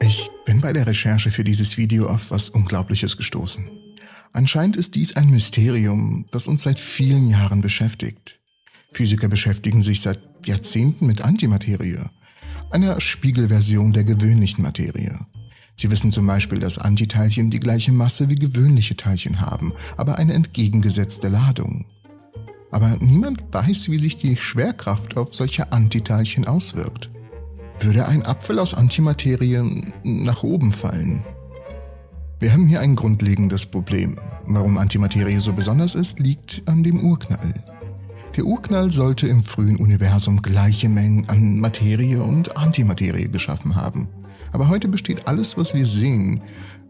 Ich bin bei der Recherche für dieses Video auf was Unglaubliches gestoßen. Anscheinend ist dies ein Mysterium, das uns seit vielen Jahren beschäftigt. Physiker beschäftigen sich seit Jahrzehnten mit Antimaterie, einer Spiegelversion der gewöhnlichen Materie. Sie wissen zum Beispiel, dass Antiteilchen die gleiche Masse wie gewöhnliche Teilchen haben, aber eine entgegengesetzte Ladung. Aber niemand weiß, wie sich die Schwerkraft auf solche Antiteilchen auswirkt. Würde ein Apfel aus Antimaterie nach oben fallen? Wir haben hier ein grundlegendes Problem. Warum Antimaterie so besonders ist, liegt an dem Urknall. Der Urknall sollte im frühen Universum gleiche Mengen an Materie und Antimaterie geschaffen haben. Aber heute besteht alles, was wir sehen,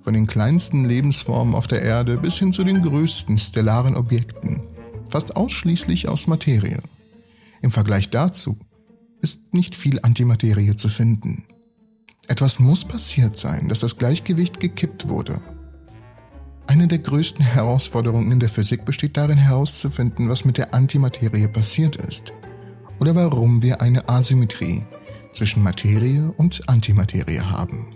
von den kleinsten Lebensformen auf der Erde bis hin zu den größten stellaren Objekten, fast ausschließlich aus Materie. Im Vergleich dazu ist nicht viel Antimaterie zu finden. Etwas muss passiert sein, dass das Gleichgewicht gekippt wurde. Eine der größten Herausforderungen in der Physik besteht darin herauszufinden, was mit der Antimaterie passiert ist oder warum wir eine Asymmetrie zwischen Materie und Antimaterie haben.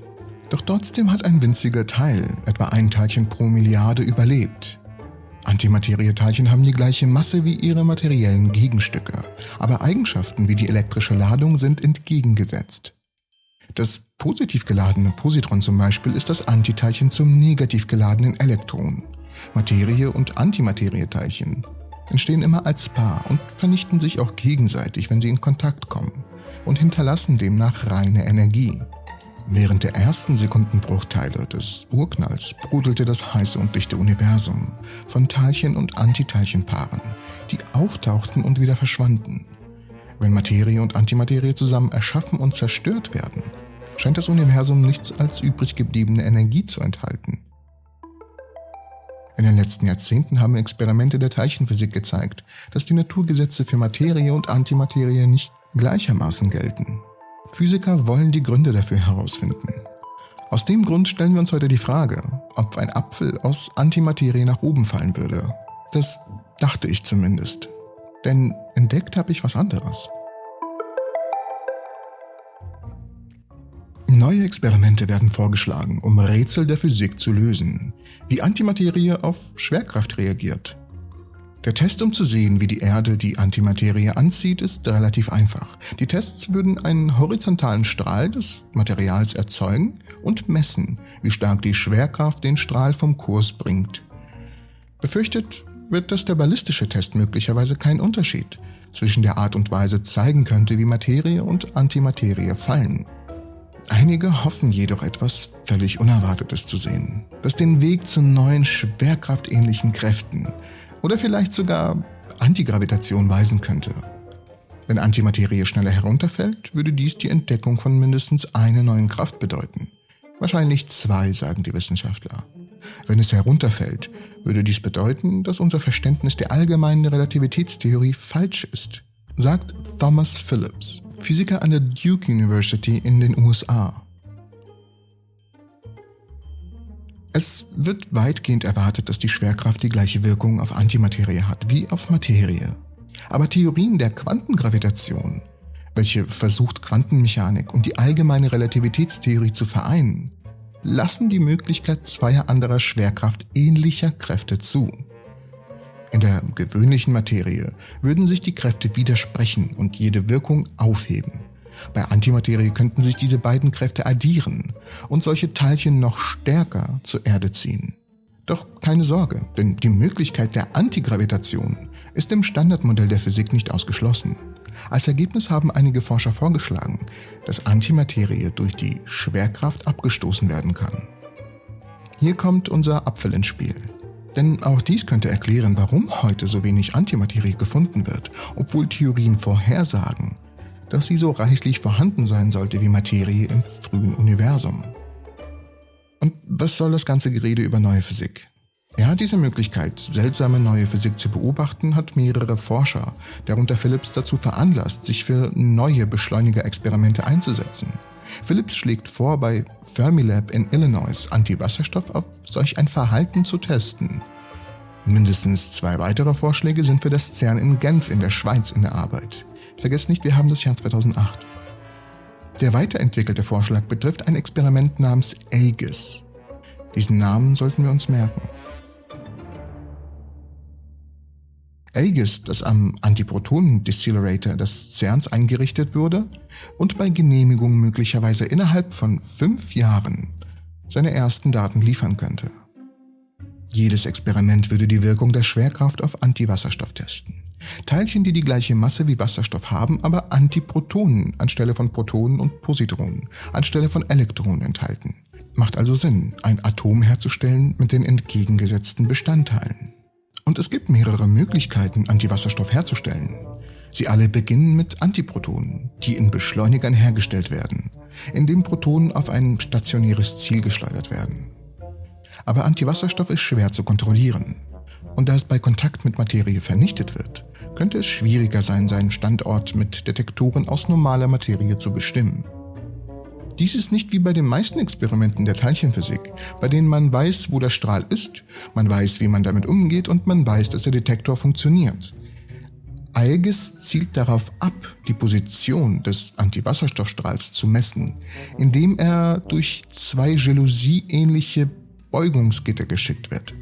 Doch trotzdem hat ein winziger Teil, etwa ein Teilchen pro Milliarde, überlebt. Antimaterieteilchen haben die gleiche Masse wie ihre materiellen Gegenstücke, aber Eigenschaften wie die elektrische Ladung sind entgegengesetzt. Das positiv geladene Positron zum Beispiel ist das Antiteilchen zum negativ geladenen Elektron. Materie und Antimaterieteilchen entstehen immer als Paar und vernichten sich auch gegenseitig, wenn sie in Kontakt kommen und hinterlassen demnach reine Energie. Während der ersten Sekundenbruchteile des Urknalls brodelte das heiße und dichte Universum von Teilchen- und Antiteilchenpaaren, die auftauchten und wieder verschwanden. Wenn Materie und Antimaterie zusammen erschaffen und zerstört werden, scheint das Universum nichts als übrig gebliebene Energie zu enthalten. In den letzten Jahrzehnten haben Experimente der Teilchenphysik gezeigt, dass die Naturgesetze für Materie und Antimaterie nicht gleichermaßen gelten. Physiker wollen die Gründe dafür herausfinden. Aus dem Grund stellen wir uns heute die Frage, ob ein Apfel aus Antimaterie nach oben fallen würde. Das dachte ich zumindest. Denn entdeckt habe ich was anderes. Neue Experimente werden vorgeschlagen, um Rätsel der Physik zu lösen, wie Antimaterie auf Schwerkraft reagiert der Test, um zu sehen, wie die Erde die Antimaterie anzieht, ist relativ einfach. Die Tests würden einen horizontalen Strahl des Materials erzeugen und messen, wie stark die Schwerkraft den Strahl vom Kurs bringt. Befürchtet wird, dass der ballistische Test möglicherweise keinen Unterschied zwischen der Art und Weise zeigen könnte, wie Materie und Antimaterie fallen. Einige hoffen jedoch etwas völlig Unerwartetes zu sehen, das den Weg zu neuen schwerkraftähnlichen Kräften oder vielleicht sogar Antigravitation weisen könnte. Wenn Antimaterie schneller herunterfällt, würde dies die Entdeckung von mindestens einer neuen Kraft bedeuten. Wahrscheinlich zwei, sagen die Wissenschaftler. Wenn es herunterfällt, würde dies bedeuten, dass unser Verständnis der allgemeinen Relativitätstheorie falsch ist, sagt Thomas Phillips, Physiker an der Duke University in den USA. Es wird weitgehend erwartet, dass die Schwerkraft die gleiche Wirkung auf Antimaterie hat wie auf Materie. Aber Theorien der Quantengravitation, welche versucht Quantenmechanik und die allgemeine Relativitätstheorie zu vereinen, lassen die Möglichkeit zweier anderer Schwerkraft ähnlicher Kräfte zu. In der gewöhnlichen Materie würden sich die Kräfte widersprechen und jede Wirkung aufheben. Bei Antimaterie könnten sich diese beiden Kräfte addieren und solche Teilchen noch stärker zur Erde ziehen. Doch keine Sorge, denn die Möglichkeit der Antigravitation ist im Standardmodell der Physik nicht ausgeschlossen. Als Ergebnis haben einige Forscher vorgeschlagen, dass Antimaterie durch die Schwerkraft abgestoßen werden kann. Hier kommt unser Apfel ins Spiel. Denn auch dies könnte erklären, warum heute so wenig Antimaterie gefunden wird, obwohl Theorien vorhersagen, dass sie so reichlich vorhanden sein sollte wie Materie im frühen Universum. Und was soll das ganze Gerede über neue Physik? Ja, diese Möglichkeit, seltsame neue Physik zu beobachten, hat mehrere Forscher, darunter Phillips, dazu veranlasst, sich für neue Beschleunigerexperimente einzusetzen. Phillips schlägt vor, bei Fermilab in Illinois Antiwasserstoff auf solch ein Verhalten zu testen. Mindestens zwei weitere Vorschläge sind für das CERN in Genf in der Schweiz in der Arbeit. Vergesst nicht, wir haben das Jahr 2008. Der weiterentwickelte Vorschlag betrifft ein Experiment namens Aegis. Diesen Namen sollten wir uns merken. Aegis, das am Antiprotonen-Decelerator des CERNs eingerichtet wurde und bei Genehmigung möglicherweise innerhalb von fünf Jahren seine ersten Daten liefern könnte. Jedes Experiment würde die Wirkung der Schwerkraft auf Antiwasserstoff testen. Teilchen, die die gleiche Masse wie Wasserstoff haben, aber Antiprotonen anstelle von Protonen und Positronen, anstelle von Elektronen enthalten. Macht also Sinn, ein Atom herzustellen mit den entgegengesetzten Bestandteilen. Und es gibt mehrere Möglichkeiten, Antiwasserstoff herzustellen. Sie alle beginnen mit Antiprotonen, die in Beschleunigern hergestellt werden, indem Protonen auf ein stationäres Ziel geschleudert werden. Aber Antiwasserstoff ist schwer zu kontrollieren. Und da es bei Kontakt mit Materie vernichtet wird, könnte es schwieriger sein, seinen Standort mit Detektoren aus normaler Materie zu bestimmen. Dies ist nicht wie bei den meisten Experimenten der Teilchenphysik, bei denen man weiß, wo der Strahl ist, man weiß, wie man damit umgeht und man weiß, dass der Detektor funktioniert. Aegis zielt darauf ab, die Position des Antiwasserstoffstrahls zu messen, indem er durch zwei Jalousie-ähnliche Beugungsgitter geschickt wird.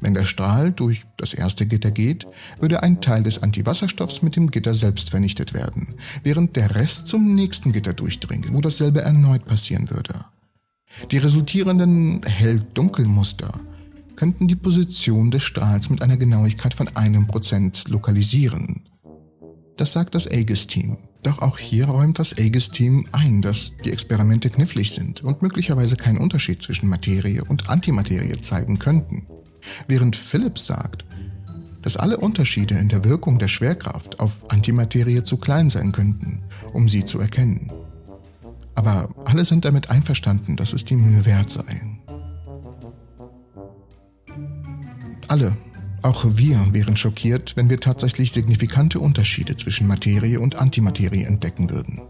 Wenn der Strahl durch das erste Gitter geht, würde ein Teil des Antiwasserstoffs mit dem Gitter selbst vernichtet werden, während der Rest zum nächsten Gitter durchdringt, wo dasselbe erneut passieren würde. Die resultierenden Hell-Dunkel-Muster könnten die Position des Strahls mit einer Genauigkeit von einem Prozent lokalisieren. Das sagt das Aegis-Team. Doch auch hier räumt das Aegis-Team ein, dass die Experimente knifflig sind und möglicherweise keinen Unterschied zwischen Materie und Antimaterie zeigen könnten während Phillips sagt, dass alle Unterschiede in der Wirkung der Schwerkraft auf Antimaterie zu klein sein könnten, um sie zu erkennen. Aber alle sind damit einverstanden, dass es die Mühe wert sei. Alle, auch wir, wären schockiert, wenn wir tatsächlich signifikante Unterschiede zwischen Materie und Antimaterie entdecken würden,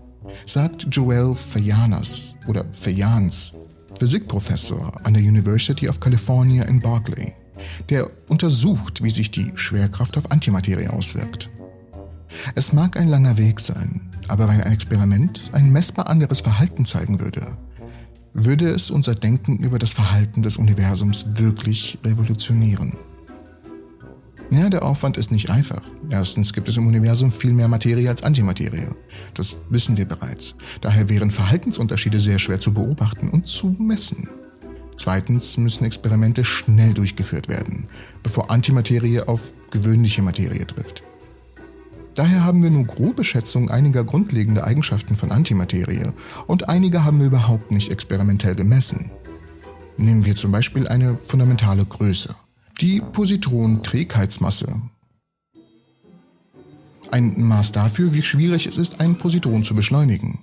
sagt Joel Fajanas oder Fajans, Physikprofessor an der University of California in Berkeley der untersucht, wie sich die Schwerkraft auf Antimaterie auswirkt. Es mag ein langer Weg sein, aber wenn ein Experiment ein messbar anderes Verhalten zeigen würde, würde es unser Denken über das Verhalten des Universums wirklich revolutionieren. Ja, der Aufwand ist nicht einfach. Erstens gibt es im Universum viel mehr Materie als Antimaterie. Das wissen wir bereits. Daher wären Verhaltensunterschiede sehr schwer zu beobachten und zu messen. Zweitens müssen Experimente schnell durchgeführt werden, bevor Antimaterie auf gewöhnliche Materie trifft. Daher haben wir nur grobe Schätzungen einiger grundlegender Eigenschaften von Antimaterie und einige haben wir überhaupt nicht experimentell gemessen. Nehmen wir zum Beispiel eine fundamentale Größe, die Positronträgheitsmasse. Ein Maß dafür, wie schwierig es ist, ein Positron zu beschleunigen.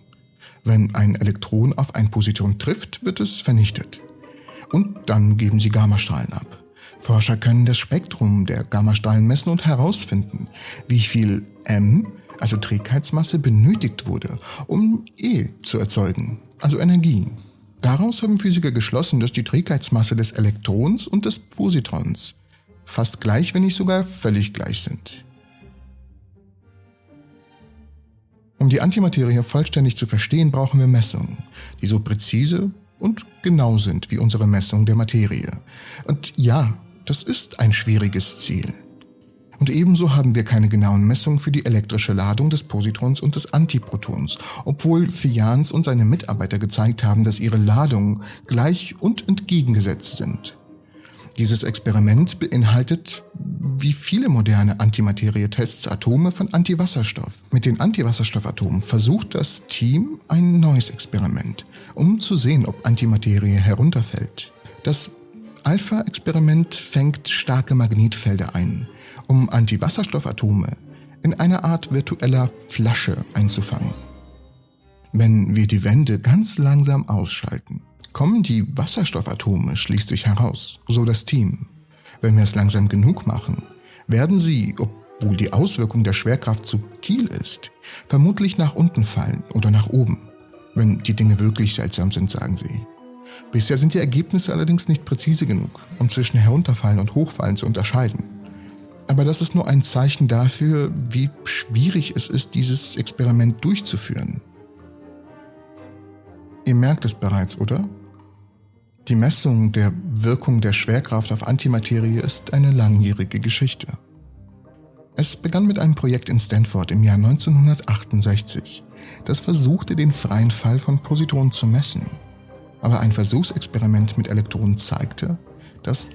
Wenn ein Elektron auf ein Positron trifft, wird es vernichtet und dann geben sie Gammastrahlen ab. Forscher können das Spektrum der Gammastrahlen messen und herausfinden, wie viel M, also Trägheitsmasse, benötigt wurde, um E zu erzeugen, also Energie. Daraus haben Physiker geschlossen, dass die Trägheitsmasse des Elektrons und des Positrons fast gleich, wenn nicht sogar völlig gleich sind. Um die Antimaterie vollständig zu verstehen, brauchen wir Messungen, die so präzise und genau sind wie unsere Messung der Materie. Und ja, das ist ein schwieriges Ziel. Und ebenso haben wir keine genauen Messungen für die elektrische Ladung des Positrons und des Antiprotons, obwohl Fians und seine Mitarbeiter gezeigt haben, dass ihre Ladungen gleich und entgegengesetzt sind. Dieses Experiment beinhaltet, wie viele moderne Antimaterietests, Atome von Antiwasserstoff. Mit den Antiwasserstoffatomen versucht das Team ein neues Experiment, um zu sehen, ob Antimaterie herunterfällt. Das Alpha-Experiment fängt starke Magnetfelder ein, um Antiwasserstoffatome in einer Art virtueller Flasche einzufangen. Wenn wir die Wände ganz langsam ausschalten, kommen die Wasserstoffatome schließlich heraus, so das Team. Wenn wir es langsam genug machen, werden sie, obwohl die Auswirkung der Schwerkraft subtil ist, vermutlich nach unten fallen oder nach oben. Wenn die Dinge wirklich seltsam sind, sagen sie. Bisher sind die Ergebnisse allerdings nicht präzise genug, um zwischen Herunterfallen und Hochfallen zu unterscheiden. Aber das ist nur ein Zeichen dafür, wie schwierig es ist, dieses Experiment durchzuführen. Ihr merkt es bereits, oder? Die Messung der Wirkung der Schwerkraft auf Antimaterie ist eine langjährige Geschichte. Es begann mit einem Projekt in Stanford im Jahr 1968, das versuchte, den freien Fall von Positronen zu messen. Aber ein Versuchsexperiment mit Elektronen zeigte, dass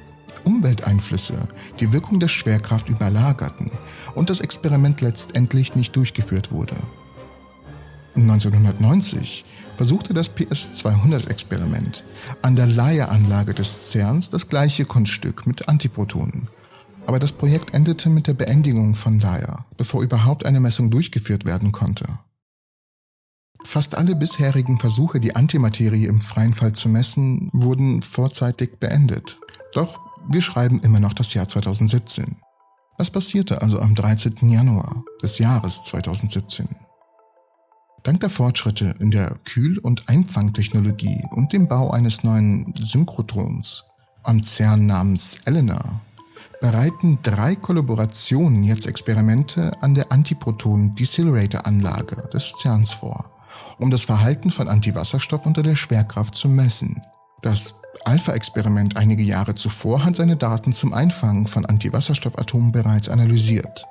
Umwelteinflüsse die Wirkung der Schwerkraft überlagerten und das Experiment letztendlich nicht durchgeführt wurde. 1990 versuchte das PS200-Experiment an der Laie-Anlage des CERNs das gleiche Kunststück mit Antiprotonen. Aber das Projekt endete mit der Beendigung von Laie, bevor überhaupt eine Messung durchgeführt werden konnte. Fast alle bisherigen Versuche, die Antimaterie im freien Fall zu messen, wurden vorzeitig beendet. Doch wir schreiben immer noch das Jahr 2017. Was passierte also am 13. Januar des Jahres 2017? Dank der Fortschritte in der Kühl- und Einfangtechnologie und dem Bau eines neuen Synchrotrons am CERN namens Elena bereiten drei Kollaborationen jetzt Experimente an der Antiproton-Decelerator-Anlage des CERNs vor, um das Verhalten von Antiwasserstoff unter der Schwerkraft zu messen. Das Alpha-Experiment einige Jahre zuvor hat seine Daten zum Einfangen von Antiwasserstoffatomen bereits analysiert,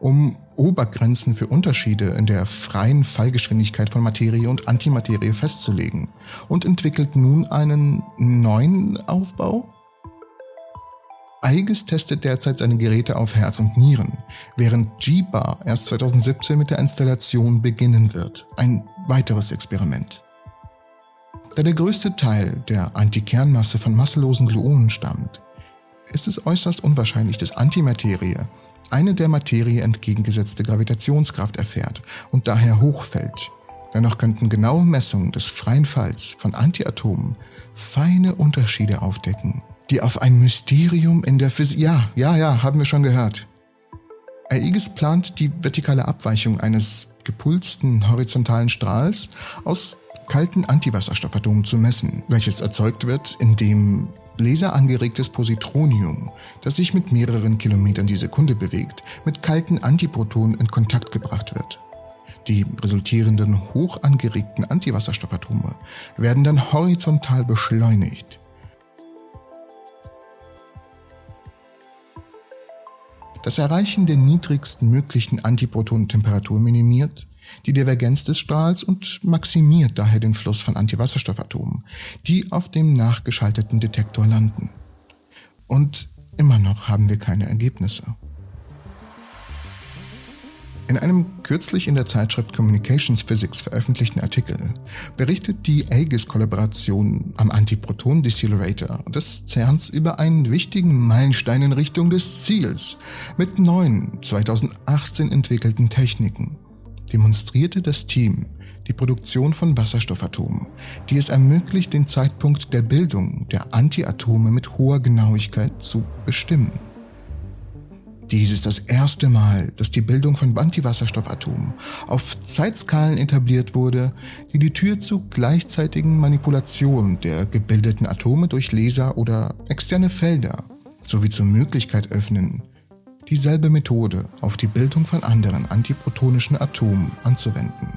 um Obergrenzen für Unterschiede in der freien Fallgeschwindigkeit von Materie und Antimaterie festzulegen und entwickelt nun einen neuen Aufbau? Eiges testet derzeit seine Geräte auf Herz und Nieren, während G-Bar erst 2017 mit der Installation beginnen wird. Ein weiteres Experiment. Da der größte Teil der Antikernmasse von masselosen Gluonen stammt, ist es äußerst unwahrscheinlich, dass Antimaterie eine der Materie entgegengesetzte Gravitationskraft erfährt und daher hochfällt. Dennoch könnten genaue Messungen des freien Falls von Antiatomen feine Unterschiede aufdecken, die auf ein Mysterium in der Physik... Ja, ja, ja, haben wir schon gehört. Aegis plant die vertikale Abweichung eines gepulsten horizontalen Strahls aus kalten Antiwasserstoffatomen zu messen, welches erzeugt wird, indem laserangeregtes Positronium, das sich mit mehreren Kilometern die Sekunde bewegt, mit kalten Antiprotonen in Kontakt gebracht wird. Die resultierenden hoch angeregten Antiwasserstoffatome werden dann horizontal beschleunigt. Das Erreichen der niedrigsten möglichen Antiprotonentemperatur minimiert die Divergenz des Strahls und maximiert daher den Fluss von Antiwasserstoffatomen, die auf dem nachgeschalteten Detektor landen. Und immer noch haben wir keine Ergebnisse. In einem kürzlich in der Zeitschrift Communications Physics veröffentlichten Artikel berichtet die Aegis-Kollaboration am Antiproton-Decelerator des CERNs über einen wichtigen Meilenstein in Richtung des Ziels mit neuen 2018 entwickelten Techniken demonstrierte das Team die Produktion von Wasserstoffatomen, die es ermöglicht, den Zeitpunkt der Bildung der Antiatome mit hoher Genauigkeit zu bestimmen. Dies ist das erste Mal, dass die Bildung von Antiwasserstoffatomen auf Zeitskalen etabliert wurde, die die Tür zu gleichzeitigen Manipulation der gebildeten Atome durch Laser oder externe Felder sowie zur Möglichkeit öffnen, dieselbe Methode auf die Bildung von anderen antiprotonischen Atomen anzuwenden.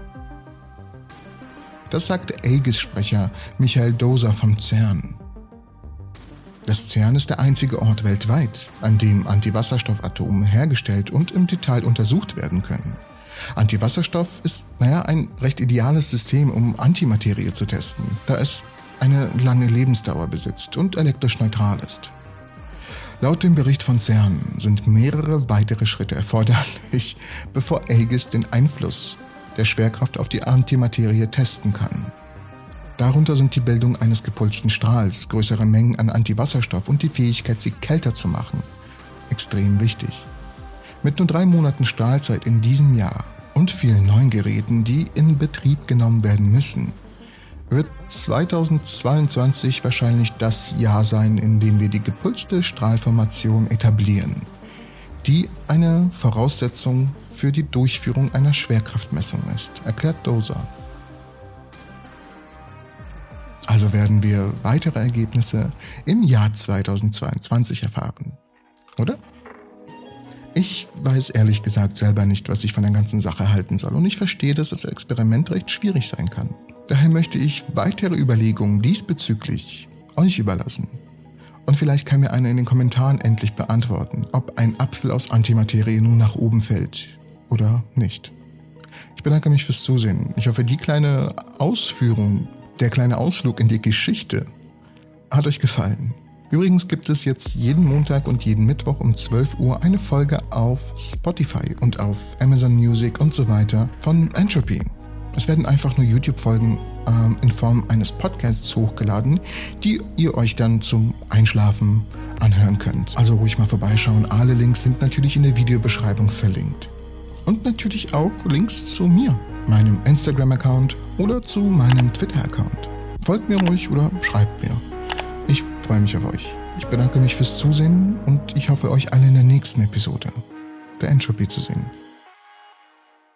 Das sagte Aegis-Sprecher Michael Doser vom CERN. Das CERN ist der einzige Ort weltweit, an dem Antiwasserstoffatome hergestellt und im Detail untersucht werden können. Antiwasserstoff ist, naja, ein recht ideales System, um Antimaterie zu testen, da es eine lange Lebensdauer besitzt und elektrisch neutral ist. Laut dem Bericht von CERN sind mehrere weitere Schritte erforderlich, bevor Aegis den Einfluss der Schwerkraft auf die Antimaterie testen kann. Darunter sind die Bildung eines gepulsten Strahls, größere Mengen an Antiwasserstoff und die Fähigkeit, sie kälter zu machen. Extrem wichtig. Mit nur drei Monaten Strahlzeit in diesem Jahr und vielen neuen Geräten, die in Betrieb genommen werden müssen, wird 2022 wahrscheinlich das Jahr sein, in dem wir die gepulste Strahlformation etablieren, die eine Voraussetzung für die Durchführung einer Schwerkraftmessung ist, erklärt Dozer. Also werden wir weitere Ergebnisse im Jahr 2022 erfahren, oder? Ich weiß ehrlich gesagt selber nicht, was ich von der ganzen Sache halten soll und ich verstehe, dass das Experiment recht schwierig sein kann. Daher möchte ich weitere Überlegungen diesbezüglich euch überlassen. Und vielleicht kann mir einer in den Kommentaren endlich beantworten, ob ein Apfel aus Antimaterie nun nach oben fällt oder nicht. Ich bedanke mich fürs Zusehen. Ich hoffe, die kleine Ausführung, der kleine Ausflug in die Geschichte hat euch gefallen. Übrigens gibt es jetzt jeden Montag und jeden Mittwoch um 12 Uhr eine Folge auf Spotify und auf Amazon Music und so weiter von Entropy. Es werden einfach nur YouTube-Folgen ähm, in Form eines Podcasts hochgeladen, die ihr euch dann zum Einschlafen anhören könnt. Also ruhig mal vorbeischauen. Alle Links sind natürlich in der Videobeschreibung verlinkt. Und natürlich auch Links zu mir, meinem Instagram-Account oder zu meinem Twitter-Account. Folgt mir ruhig oder schreibt mir. Ich freue mich auf euch. Ich bedanke mich fürs Zusehen und ich hoffe, euch alle in der nächsten Episode der Entropy zu sehen.